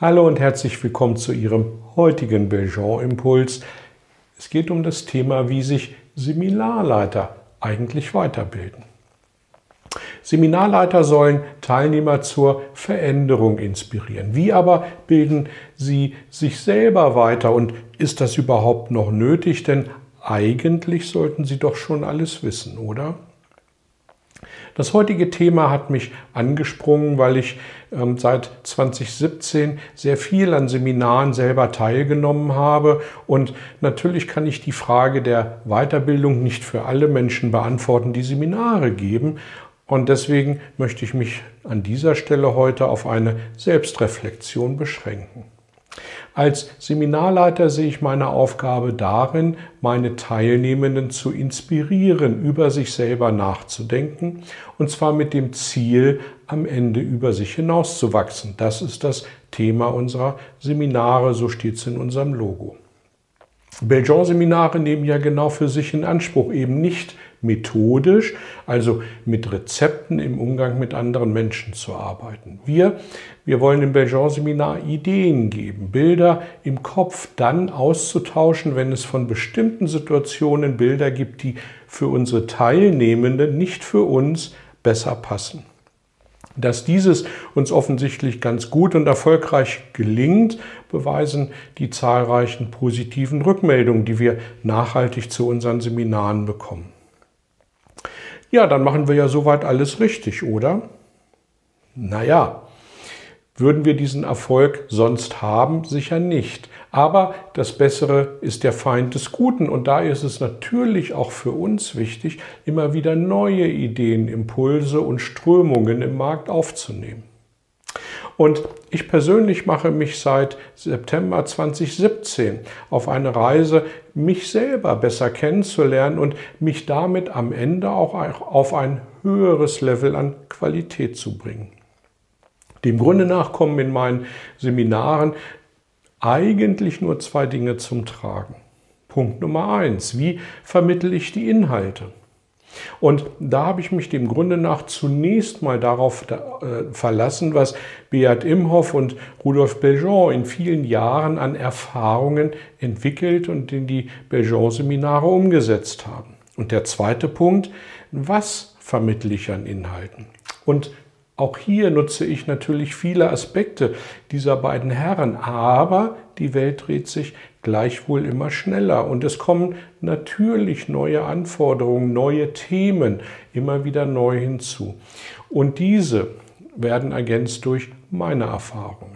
Hallo und herzlich willkommen zu Ihrem heutigen Belgian-Impuls. Es geht um das Thema, wie sich Seminarleiter eigentlich weiterbilden. Seminarleiter sollen Teilnehmer zur Veränderung inspirieren. Wie aber bilden sie sich selber weiter und ist das überhaupt noch nötig? Denn eigentlich sollten sie doch schon alles wissen, oder? Das heutige Thema hat mich angesprungen, weil ich ähm, seit 2017 sehr viel an Seminaren selber teilgenommen habe. Und natürlich kann ich die Frage der Weiterbildung nicht für alle Menschen beantworten, die Seminare geben. Und deswegen möchte ich mich an dieser Stelle heute auf eine Selbstreflexion beschränken. Als Seminarleiter sehe ich meine Aufgabe darin, meine Teilnehmenden zu inspirieren, über sich selber nachzudenken, und zwar mit dem Ziel, am Ende über sich hinauszuwachsen. Das ist das Thema unserer Seminare, so steht es in unserem Logo. Belgian-Seminare nehmen ja genau für sich in Anspruch, eben nicht methodisch, also mit Rezepten im Umgang mit anderen Menschen zu arbeiten. Wir, wir wollen im Belgian-Seminar Ideen geben, Bilder im Kopf dann auszutauschen, wenn es von bestimmten Situationen Bilder gibt, die für unsere Teilnehmenden, nicht für uns, besser passen. Dass dieses uns offensichtlich ganz gut und erfolgreich gelingt, beweisen die zahlreichen positiven Rückmeldungen, die wir nachhaltig zu unseren Seminaren bekommen. Ja, dann machen wir ja soweit alles richtig, oder? Naja, würden wir diesen Erfolg sonst haben? Sicher nicht. Aber das Bessere ist der Feind des Guten. Und da ist es natürlich auch für uns wichtig, immer wieder neue Ideen, Impulse und Strömungen im Markt aufzunehmen. Und ich persönlich mache mich seit September 2017 auf eine Reise, mich selber besser kennenzulernen und mich damit am Ende auch auf ein höheres Level an Qualität zu bringen. Dem Grunde nach kommen in meinen Seminaren eigentlich nur zwei Dinge zum Tragen. Punkt Nummer eins, wie vermittle ich die Inhalte? Und da habe ich mich dem Grunde nach zunächst mal darauf äh, verlassen, was Beat Imhoff und Rudolf Belgian in vielen Jahren an Erfahrungen entwickelt und in die Belgian-Seminare umgesetzt haben. Und der zweite Punkt, was vermittle ich an Inhalten? Und auch hier nutze ich natürlich viele Aspekte dieser beiden Herren, aber die Welt dreht sich gleichwohl immer schneller und es kommen natürlich neue Anforderungen, neue Themen immer wieder neu hinzu. Und diese werden ergänzt durch meine Erfahrungen.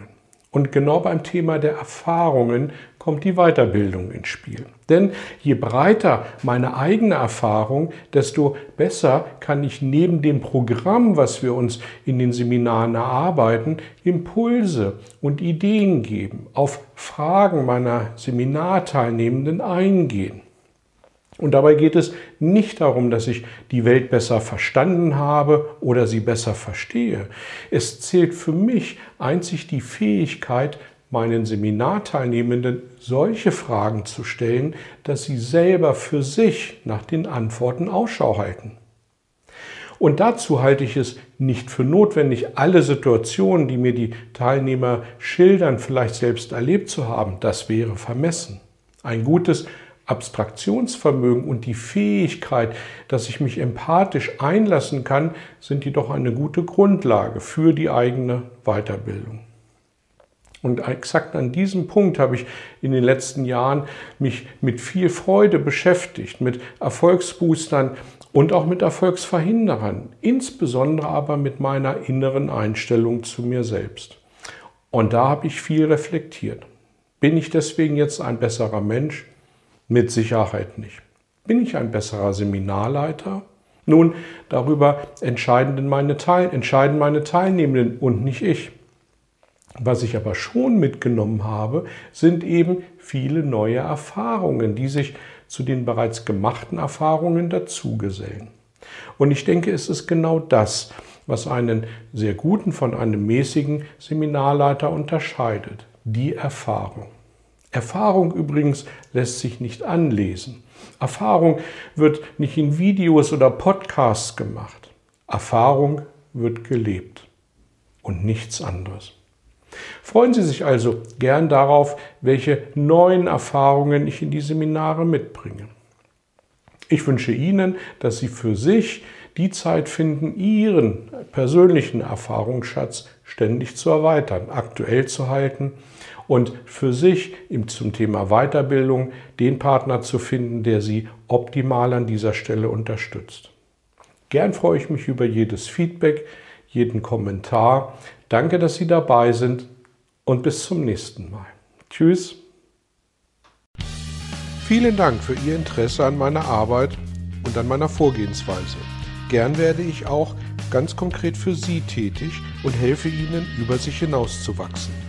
Und genau beim Thema der Erfahrungen kommt die Weiterbildung ins Spiel. Denn je breiter meine eigene Erfahrung, desto besser kann ich neben dem Programm, was wir uns in den Seminaren erarbeiten, Impulse und Ideen geben, auf Fragen meiner Seminarteilnehmenden eingehen. Und dabei geht es nicht darum, dass ich die Welt besser verstanden habe oder sie besser verstehe. Es zählt für mich einzig die Fähigkeit, meinen Seminarteilnehmenden solche Fragen zu stellen, dass sie selber für sich nach den Antworten Ausschau halten. Und dazu halte ich es nicht für notwendig, alle Situationen, die mir die Teilnehmer schildern, vielleicht selbst erlebt zu haben. Das wäre vermessen. Ein gutes Abstraktionsvermögen und die Fähigkeit, dass ich mich empathisch einlassen kann, sind jedoch eine gute Grundlage für die eigene Weiterbildung. Und exakt an diesem Punkt habe ich in den letzten Jahren mich mit viel Freude beschäftigt, mit Erfolgsboostern und auch mit Erfolgsverhinderern, insbesondere aber mit meiner inneren Einstellung zu mir selbst. Und da habe ich viel reflektiert. Bin ich deswegen jetzt ein besserer Mensch? Mit Sicherheit nicht. Bin ich ein besserer Seminarleiter? Nun, darüber entscheiden meine, Teil entscheiden meine Teilnehmenden und nicht ich. Was ich aber schon mitgenommen habe, sind eben viele neue Erfahrungen, die sich zu den bereits gemachten Erfahrungen dazugesellen. Und ich denke, es ist genau das, was einen sehr guten von einem mäßigen Seminarleiter unterscheidet. Die Erfahrung. Erfahrung übrigens lässt sich nicht anlesen. Erfahrung wird nicht in Videos oder Podcasts gemacht. Erfahrung wird gelebt und nichts anderes. Freuen Sie sich also gern darauf, welche neuen Erfahrungen ich in die Seminare mitbringe. Ich wünsche Ihnen, dass Sie für sich die Zeit finden, Ihren persönlichen Erfahrungsschatz ständig zu erweitern, aktuell zu halten und für sich zum Thema Weiterbildung den Partner zu finden, der Sie optimal an dieser Stelle unterstützt. Gern freue ich mich über jedes Feedback, jeden Kommentar. Danke, dass Sie dabei sind und bis zum nächsten Mal. Tschüss. Vielen Dank für Ihr Interesse an meiner Arbeit und an meiner Vorgehensweise. Gern werde ich auch ganz konkret für Sie tätig und helfe Ihnen, über sich hinauszuwachsen.